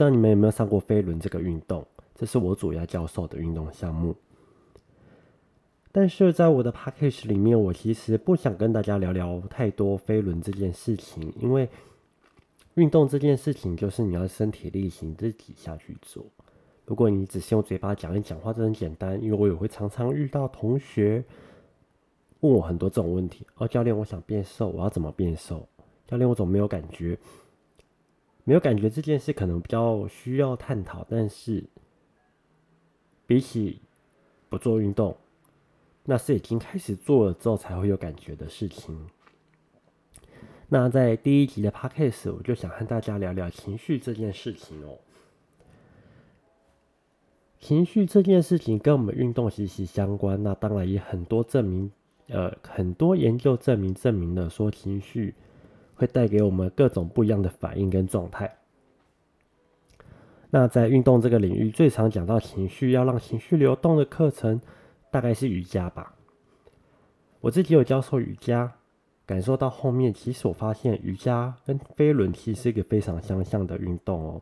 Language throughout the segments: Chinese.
不知道你们有没有上过飞轮这个运动？这是我主要教授的运动项目。但是在我的 package 里面，我其实不想跟大家聊聊太多飞轮这件事情，因为运动这件事情就是你要身体力行自己下去做。如果你只是用嘴巴讲一讲话，这很简单。因为我也会常常遇到同学问我很多这种问题：哦，教练，我想变瘦，我要怎么变瘦？教练，我怎么没有感觉？没有感觉这件事可能比较需要探讨，但是比起不做运动，那是已经开始做了之后才会有感觉的事情。那在第一集的 podcast，我就想和大家聊聊情绪这件事情哦。情绪这件事情跟我们运动息息相关，那当然也很多证明，呃，很多研究证明证明了说情绪。会带给我们各种不一样的反应跟状态。那在运动这个领域，最常讲到情绪要让情绪流动的课程，大概是瑜伽吧。我自己有教授瑜伽，感受到后面，其实我发现瑜伽跟飞轮其实是一个非常相像的运动哦。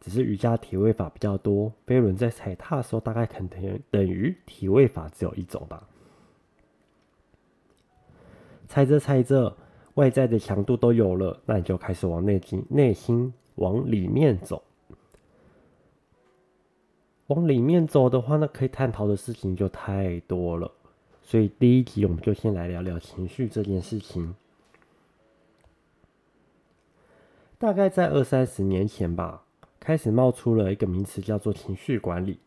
只是瑜伽体位法比较多，飞轮在踩踏的时候，大概可能等于体位法只有一种吧。踩着踩着。外在的强度都有了，那你就开始往内心、内心往里面走。往里面走的话，那可以探讨的事情就太多了。所以第一集我们就先来聊聊情绪这件事情。大概在二三十年前吧，开始冒出了一个名词叫做情绪管理。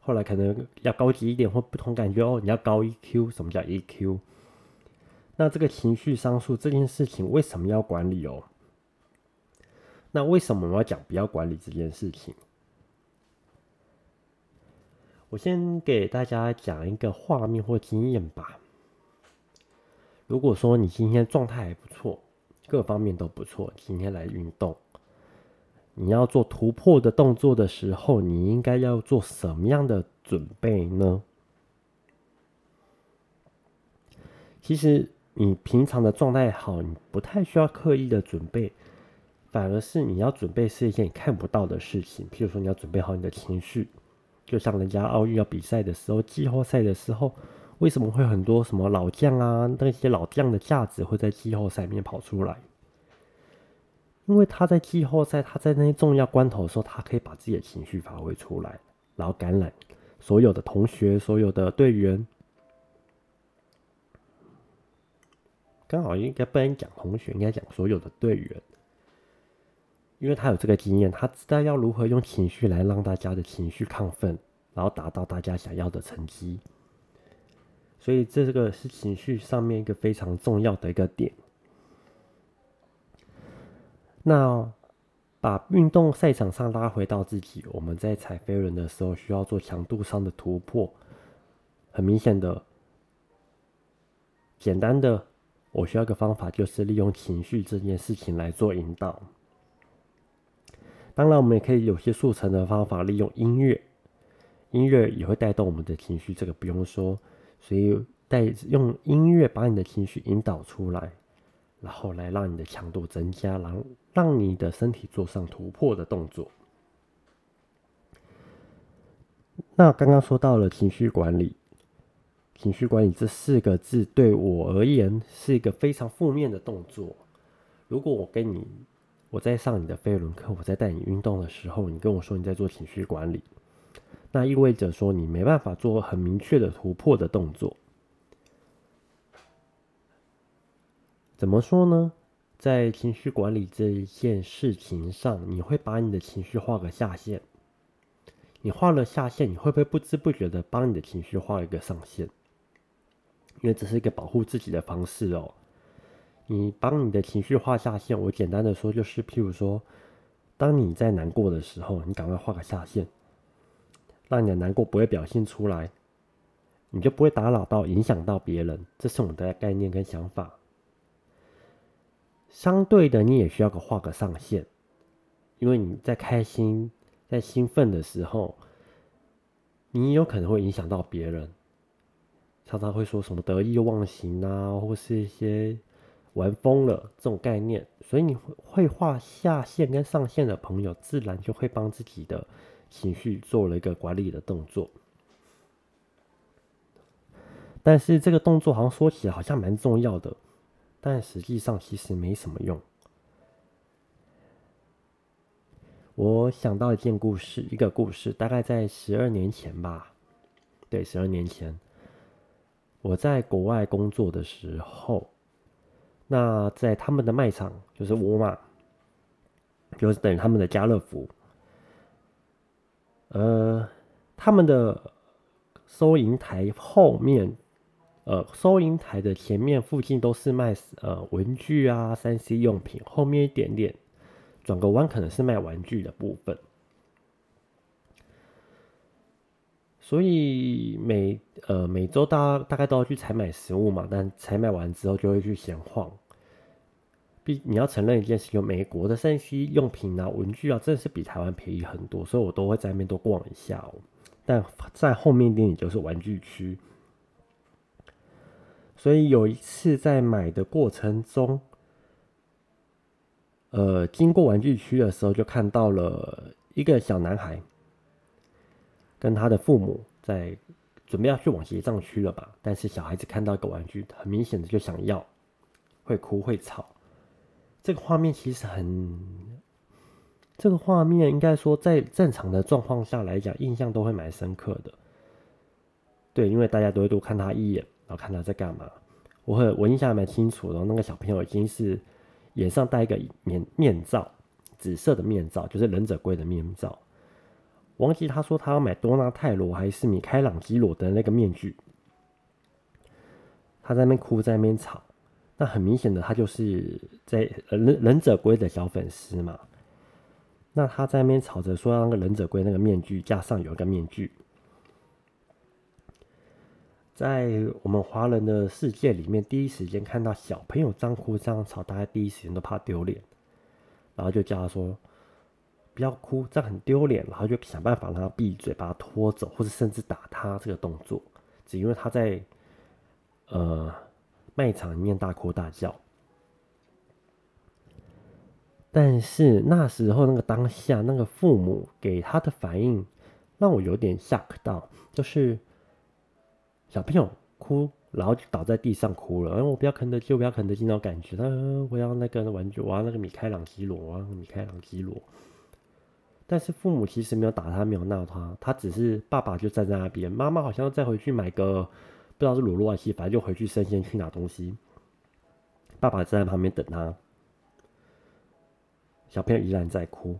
后来可能要高级一点或不同感觉哦，你要高 EQ。什么叫 EQ？那这个情绪商数这件事情为什么要管理哦？那为什么我要讲不要管理这件事情？我先给大家讲一个画面或经验吧。如果说你今天状态还不错，各方面都不错，今天来运动，你要做突破的动作的时候，你应该要做什么样的准备呢？其实。你平常的状态好，你不太需要刻意的准备，反而是你要准备是一件你看不到的事情。譬如说，你要准备好你的情绪，就像人家奥运要比赛的时候，季后赛的时候，为什么会很多什么老将啊，那些老将的价值会在季后赛里面跑出来？因为他在季后赛，他在那些重要关头的时候，他可以把自己的情绪发挥出来，然后感染所有的同学、所有的队员。刚好应该不能讲同学，应该讲所有的队员，因为他有这个经验，他知道要如何用情绪来让大家的情绪亢奋，然后达到大家想要的成绩。所以这个是情绪上面一个非常重要的一个点。那把运动赛场上拉回到自己，我们在踩飞轮的时候需要做强度上的突破，很明显的，简单的。我需要个方法，就是利用情绪这件事情来做引导。当然，我们也可以有些速成的方法，利用音乐，音乐也会带动我们的情绪，这个不用说。所以带用音乐把你的情绪引导出来，然后来让你的强度增加，然后让你的身体做上突破的动作。那刚刚说到了情绪管理。情绪管理这四个字对我而言是一个非常负面的动作。如果我跟你，我在上你的飞轮课，我在带你运动的时候，你跟我说你在做情绪管理，那意味着说你没办法做很明确的突破的动作。怎么说呢？在情绪管理这一件事情上，你会把你的情绪画个下限。你画了下限，你会不会不知不觉的帮你的情绪画一个上限？因为这是一个保护自己的方式哦。你帮你的情绪画下线，我简单的说就是，譬如说，当你在难过的时候，你赶快画个下线，让你的难过不会表现出来，你就不会打扰到、影响到别人。这是我们的概念跟想法。相对的，你也需要个画个上限，因为你在开心、在兴奋的时候，你有可能会影响到别人。常常会说什么得意忘形啊，或是一些玩疯了这种概念，所以你会会画下线跟上线的朋友，自然就会帮自己的情绪做了一个管理的动作。但是这个动作好像说起来好像蛮重要的，但实际上其实没什么用。我想到一件故事，一个故事，大概在十二年前吧。对，十二年前，我在国外工作的时候，那在他们的卖场，就是沃尔玛，就是等于他们的家乐福，呃，他们的收银台后面。呃，收银台的前面附近都是卖呃文具啊、三 C 用品，后面一点点转个弯可能是卖玩具的部分。所以每呃每周大大概都要去采买食物嘛，但采买完之后就会去闲晃。必你要承认一件事，就美国的三 C 用品啊、文具啊，真的是比台湾便宜很多，所以我都会在那边多逛一下哦。但在后面一点就是玩具区。所以有一次在买的过程中，呃，经过玩具区的时候，就看到了一个小男孩跟他的父母在准备要去往结账区了吧？但是小孩子看到一个玩具，很明显的就想要，会哭会吵。这个画面其实很，这个画面应该说在正常的状况下来讲，印象都会蛮深刻的。对，因为大家都会多看他一眼。然后看他在干嘛，我很我印象还蛮清楚。然后那个小朋友已经是脸上戴一个面面罩，紫色的面罩，就是忍者龟的面罩。忘记他说他要买多纳泰罗还是米开朗基罗的那个面具。他在那边哭，在那边吵。那很明显的，他就是在忍忍者龟的小粉丝嘛。那他在那边吵着说，那个忍者龟那个面具架上有一个面具。在我们华人的世界里面，第一时间看到小朋友这样哭这样吵，大家第一时间都怕丢脸，然后就叫他说不要哭，这样很丢脸，然后就想办法让他闭嘴，把他拖走，或者甚至打他这个动作，只因为他在呃卖场里面大哭大叫。但是那时候那个当下，那个父母给他的反应让我有点吓到，就是。小朋友哭，然后就倒在地上哭了。然后，我不要肯德基，我不要肯德基那种感觉。他我要那个玩具，我要那个米开朗基罗，我要米开朗基罗。但是父母其实没有打他，没有闹他，他只是爸爸就站在那边，妈妈好像再回去买个不知道是卤肉还是，反正就回去生鲜去拿东西。爸爸站在旁边等他，小朋友依然在哭。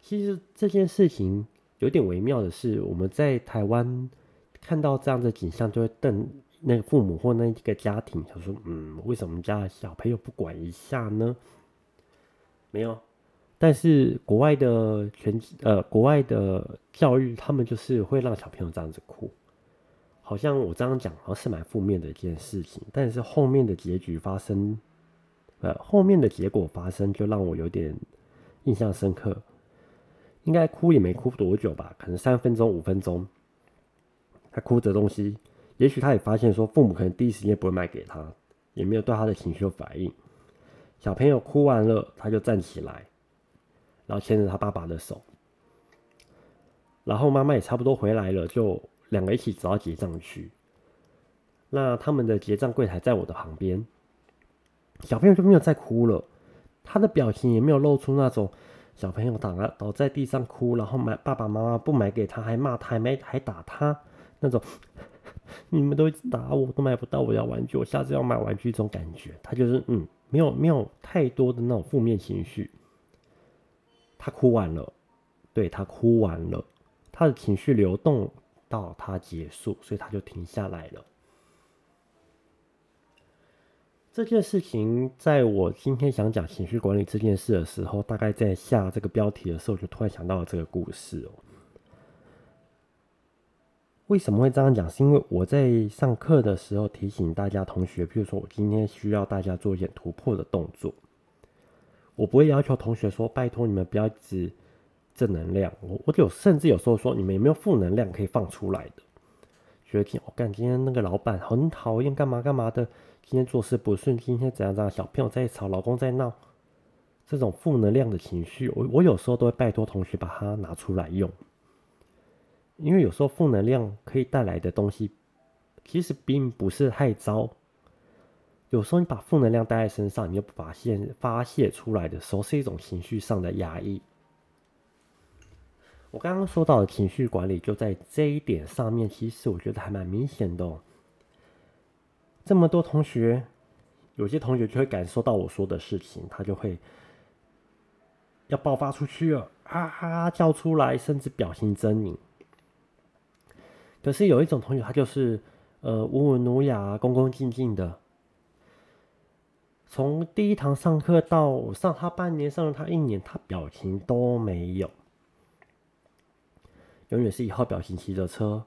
其实这件事情有点微妙的是，我们在台湾。看到这样的景象，就会瞪那个父母或那一个家庭，他说：“嗯，为什么家小朋友不管一下呢？”没有，但是国外的全呃国外的教育，他们就是会让小朋友这样子哭，好像我这样讲好像是蛮负面的一件事情，但是后面的结局发生，呃，后面的结果发生就让我有点印象深刻。应该哭也没哭多久吧，可能三分钟五分钟。他哭着东西，也许他也发现说，父母可能第一时间不会卖给他，也没有对他的情绪有反应。小朋友哭完了，他就站起来，然后牵着他爸爸的手，然后妈妈也差不多回来了，就两个一起走到结账区。那他们的结账柜台在我的旁边，小朋友就没有再哭了，他的表情也没有露出那种小朋友倒了倒在地上哭，然后买爸爸妈妈不买给他，还骂他，还没还打他。那种 你们都一直打我，都买不到我要玩具，我下次要买玩具这种感觉，他就是嗯，没有没有太多的那种负面情绪。他哭完了，对他哭完了，他的情绪流动到他结束，所以他就停下来了。这件事情，在我今天想讲情绪管理这件事的时候，大概在下这个标题的时候，就突然想到了这个故事哦。为什么会这样讲？是因为我在上课的时候提醒大家同学，比如说我今天需要大家做一点突破的动作，我不会要求同学说拜托你们不要只正能量，我我有甚至有时候说你们有没有负能量可以放出来的？觉得我干今天那个老板很讨厌，干嘛干嘛的，今天做事不顺，今天怎样怎样，小朋友在吵，老公在闹，这种负能量的情绪，我我有时候都会拜托同学把它拿出来用，因为有时候负能量可以带来的东西，其实并不是太糟。有时候你把负能量带在身上，你又不发现发泄出来的时候，是一种情绪上的压抑。我刚刚说到的情绪管理，就在这一点上面，其实我觉得还蛮明显的哦。这么多同学，有些同学就会感受到我说的事情，他就会要爆发出去了，啊啊叫出来，甚至表情狰狞。可是有一种同学，他就是呃温文儒雅、恭恭敬敬的。从第一堂上课到上他半年，上了他一年，他表情都没有，永远是一号表情骑着车，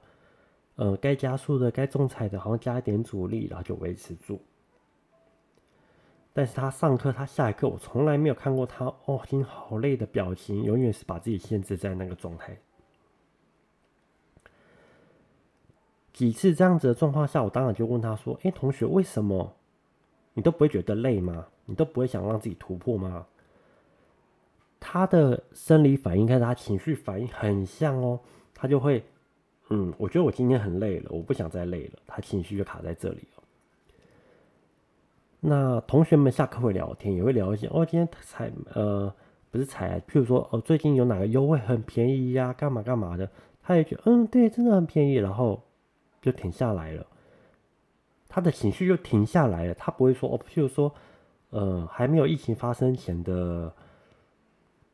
呃，该加速的、该重踩的，好像加一点阻力，然后就维持住。但是他上课，他下一课，我从来没有看过他哦，今天好累的表情，永远是把自己限制在那个状态。几次这样子的状况下，我当然就问他说：“哎，同学，为什么？”你都不会觉得累吗？你都不会想让自己突破吗？他的生理反应跟他情绪反应很像哦，他就会，嗯，我觉得我今天很累了，我不想再累了，他情绪就卡在这里了。那同学们下课会聊天，也会聊一些哦，今天才呃不是才，譬如说哦，最近有哪个优惠很便宜呀，干嘛干嘛的，他也觉得嗯，对，真的很便宜，然后就停下来了。他的情绪就停下来了，他不会说哦，譬如说，呃，还没有疫情发生前的，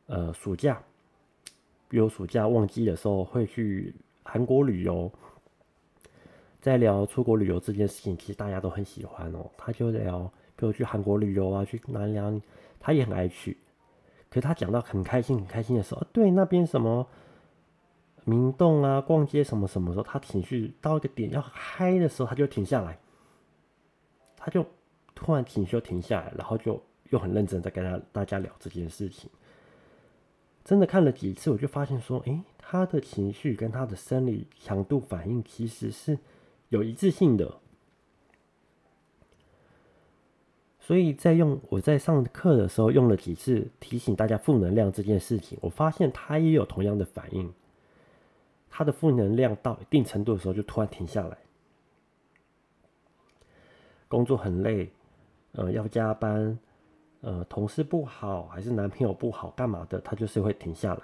呃，暑假，比如暑假旺季的时候会去韩国旅游，在聊出国旅游这件事情，其实大家都很喜欢哦。他就聊，比如去韩国旅游啊，去哪里，他也很爱去。可是他讲到很开心、很开心的时候，对那边什么明洞啊、逛街什么什么时候，他情绪到一个点要嗨的时候，他就停下来。他就突然情绪停下来，然后就又很认真在跟他大家聊这件事情。真的看了几次，我就发现说，诶，他的情绪跟他的生理强度反应其实是有一致性的。所以在用我在上课的时候用了几次提醒大家负能量这件事情，我发现他也有同样的反应。他的负能量到一定程度的时候，就突然停下来。工作很累，呃，要加班，呃，同事不好，还是男朋友不好，干嘛的？他就是会停下来。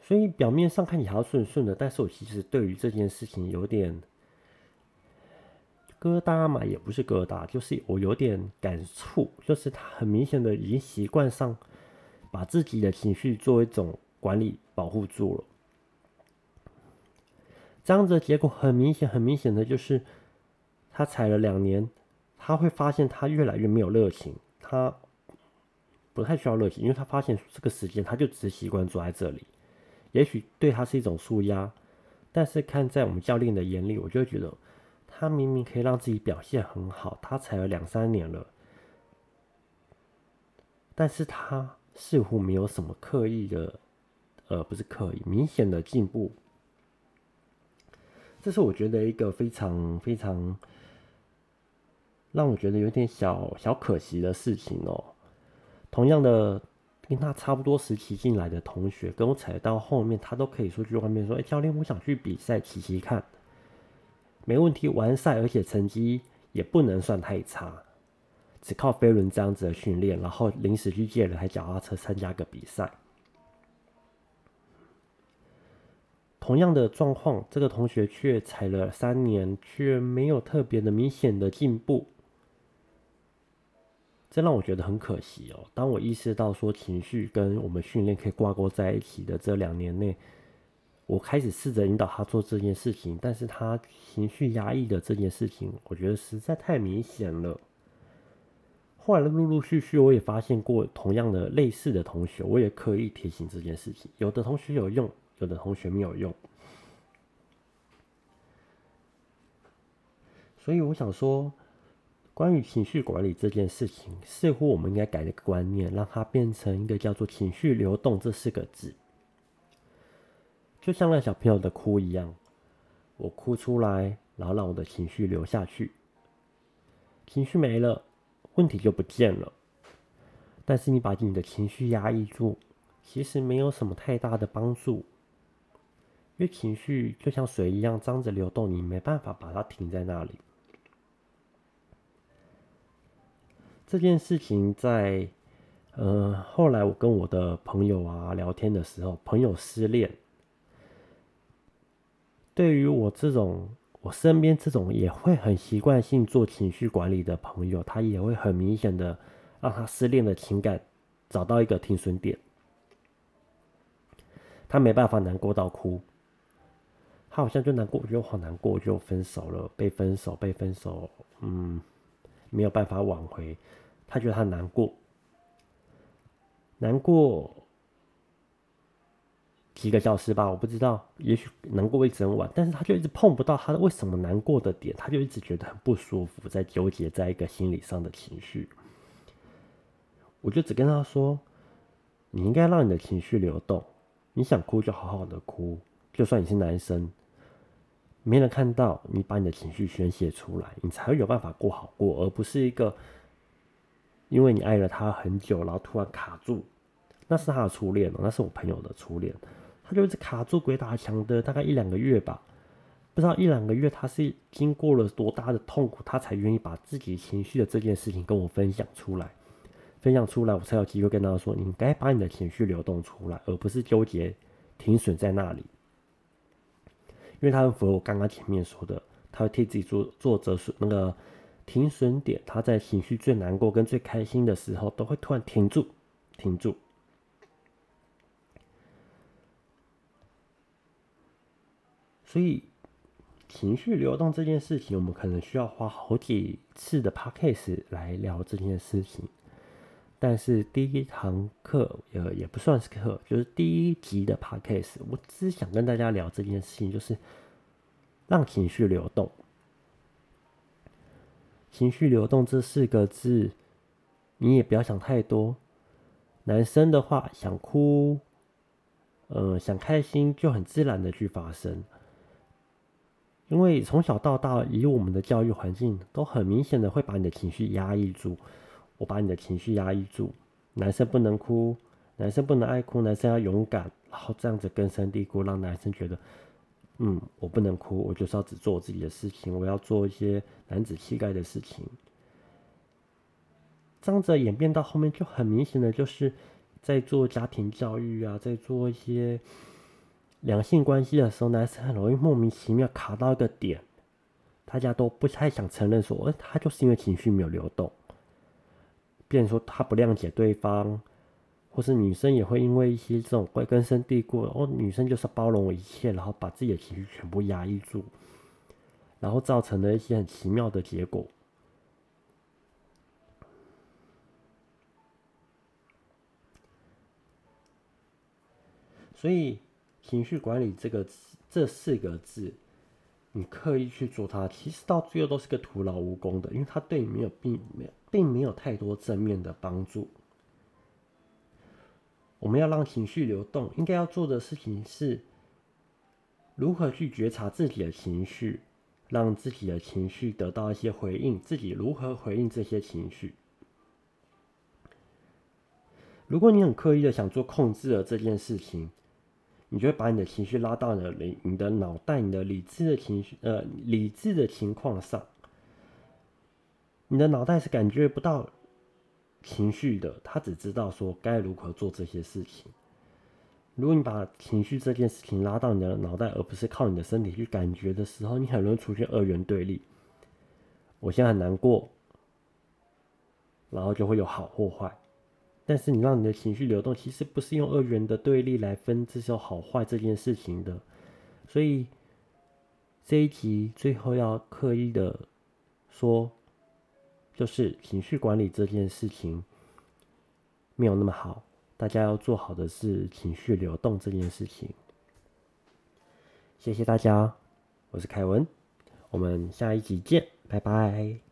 所以表面上看起来顺顺的，但是我其实对于这件事情有点疙瘩嘛，也不是疙瘩，就是我有点感触，就是他很明显的已经习惯上把自己的情绪作为一种管理保护住了。这样子的结果很明显，很明显的就是，他踩了两年，他会发现他越来越没有热情，他不太需要热情，因为他发现这个时间他就只习惯坐在这里，也许对他是一种舒压，但是看在我们教练的眼里，我就觉得他明明可以让自己表现很好，他踩了两三年了，但是他似乎没有什么刻意的，呃，不是刻意，明显的进步。这是我觉得一个非常非常让我觉得有点小小可惜的事情哦。同样的，跟他差不多时期进来的同学，跟我踩到后面，他都可以说去外面说：“哎，教练，我想去比赛骑骑看，没问题，完赛，而且成绩也不能算太差，只靠飞轮这样子的训练，然后临时去借了台脚踏车参加个比赛。”同样的状况，这个同学却踩了三年，却没有特别的明显的进步，这让我觉得很可惜哦。当我意识到说情绪跟我们训练可以挂钩在一起的这两年内，我开始试着引导他做这件事情，但是他情绪压抑的这件事情，我觉得实在太明显了。后来陆陆续续，我也发现过同样的类似的同学，我也刻意提醒这件事情，有的同学有用。有的同学没有用，所以我想说，关于情绪管理这件事情，似乎我们应该改一个观念，让它变成一个叫做“情绪流动”这四个字。就像那小朋友的哭一样，我哭出来，然后让我的情绪流下去。情绪没了，问题就不见了。但是你把你的情绪压抑住，其实没有什么太大的帮助。因为情绪就像水一样，张着流动，你没办法把它停在那里。这件事情在，呃，后来我跟我的朋友啊聊天的时候，朋友失恋，对于我这种，我身边这种也会很习惯性做情绪管理的朋友，他也会很明显的让他失恋的情感找到一个停损点，他没办法难过到哭。他好像就难过，我觉得好难过，就分手了，被分手，被分手，嗯，没有办法挽回。他觉得他难过，难过几个小时吧，我不知道，也许难过一整晚，但是他就一直碰不到他为什么难过的点，他就一直觉得很不舒服，在纠结在一个心理上的情绪。我就只跟他说，你应该让你的情绪流动，你想哭就好好的哭，就算你是男生。没人看到你把你的情绪宣泄出来，你才会有办法过好过，而不是一个因为你爱了他很久，然后突然卡住。那是他的初恋哦，那是我朋友的初恋，他就一直卡住鬼打墙的大概一两个月吧。不知道一两个月他是经过了多大的痛苦，他才愿意把自己情绪的这件事情跟我分享出来，分享出来，我才有机会跟他说，你该把你的情绪流动出来，而不是纠结停损在那里。因为他很符合我刚刚前面说的，他会替自己做做折损那个停损点，他在情绪最难过跟最开心的时候，都会突然停住，停住。所以情绪流动这件事情，我们可能需要花好几次的 p a c k a g e 来聊这件事情。但是第一堂课呃也不算是课，就是第一集的 podcast，我只想跟大家聊这件事情，就是让情绪流动。情绪流动这四个字，你也不要想太多。男生的话想哭，呃想开心就很自然的去发生，因为从小到大以我们的教育环境，都很明显的会把你的情绪压抑住。我把你的情绪压抑住，男生不能哭，男生不能爱哭，男生要勇敢，然后这样子根深蒂固，让男生觉得，嗯，我不能哭，我就是要只做我自己的事情，我要做一些男子气概的事情。这样子演变到后面，就很明显的就是在做家庭教育啊，在做一些两性关系的时候，男生很容易莫名其妙卡到一个点，大家都不太想承认说，他就是因为情绪没有流动。变说他不谅解对方，或是女生也会因为一些这种会根深蒂固，哦，女生就是包容我一切，然后把自己的情绪全部压抑住，然后造成了一些很奇妙的结果。所以，情绪管理这个这四个字，你刻意去做它，其实到最后都是个徒劳无功的，因为它对你没有并没有。并没有太多正面的帮助。我们要让情绪流动，应该要做的事情是如何去觉察自己的情绪，让自己的情绪得到一些回应，自己如何回应这些情绪。如果你很刻意的想做控制的这件事情，你就会把你的情绪拉到了你你的脑袋、你的理智的情绪呃理智的情况上。你的脑袋是感觉不到情绪的，他只知道说该如何做这些事情。如果你把情绪这件事情拉到你的脑袋，而不是靠你的身体去感觉的时候，你很容易出现二元对立。我现在很难过，然后就会有好或坏。但是你让你的情绪流动，其实不是用二元的对立来分这些好坏这件事情的。所以这一集最后要刻意的说。就是情绪管理这件事情没有那么好，大家要做好的是情绪流动这件事情。谢谢大家，我是凯文，我们下一集见，拜拜。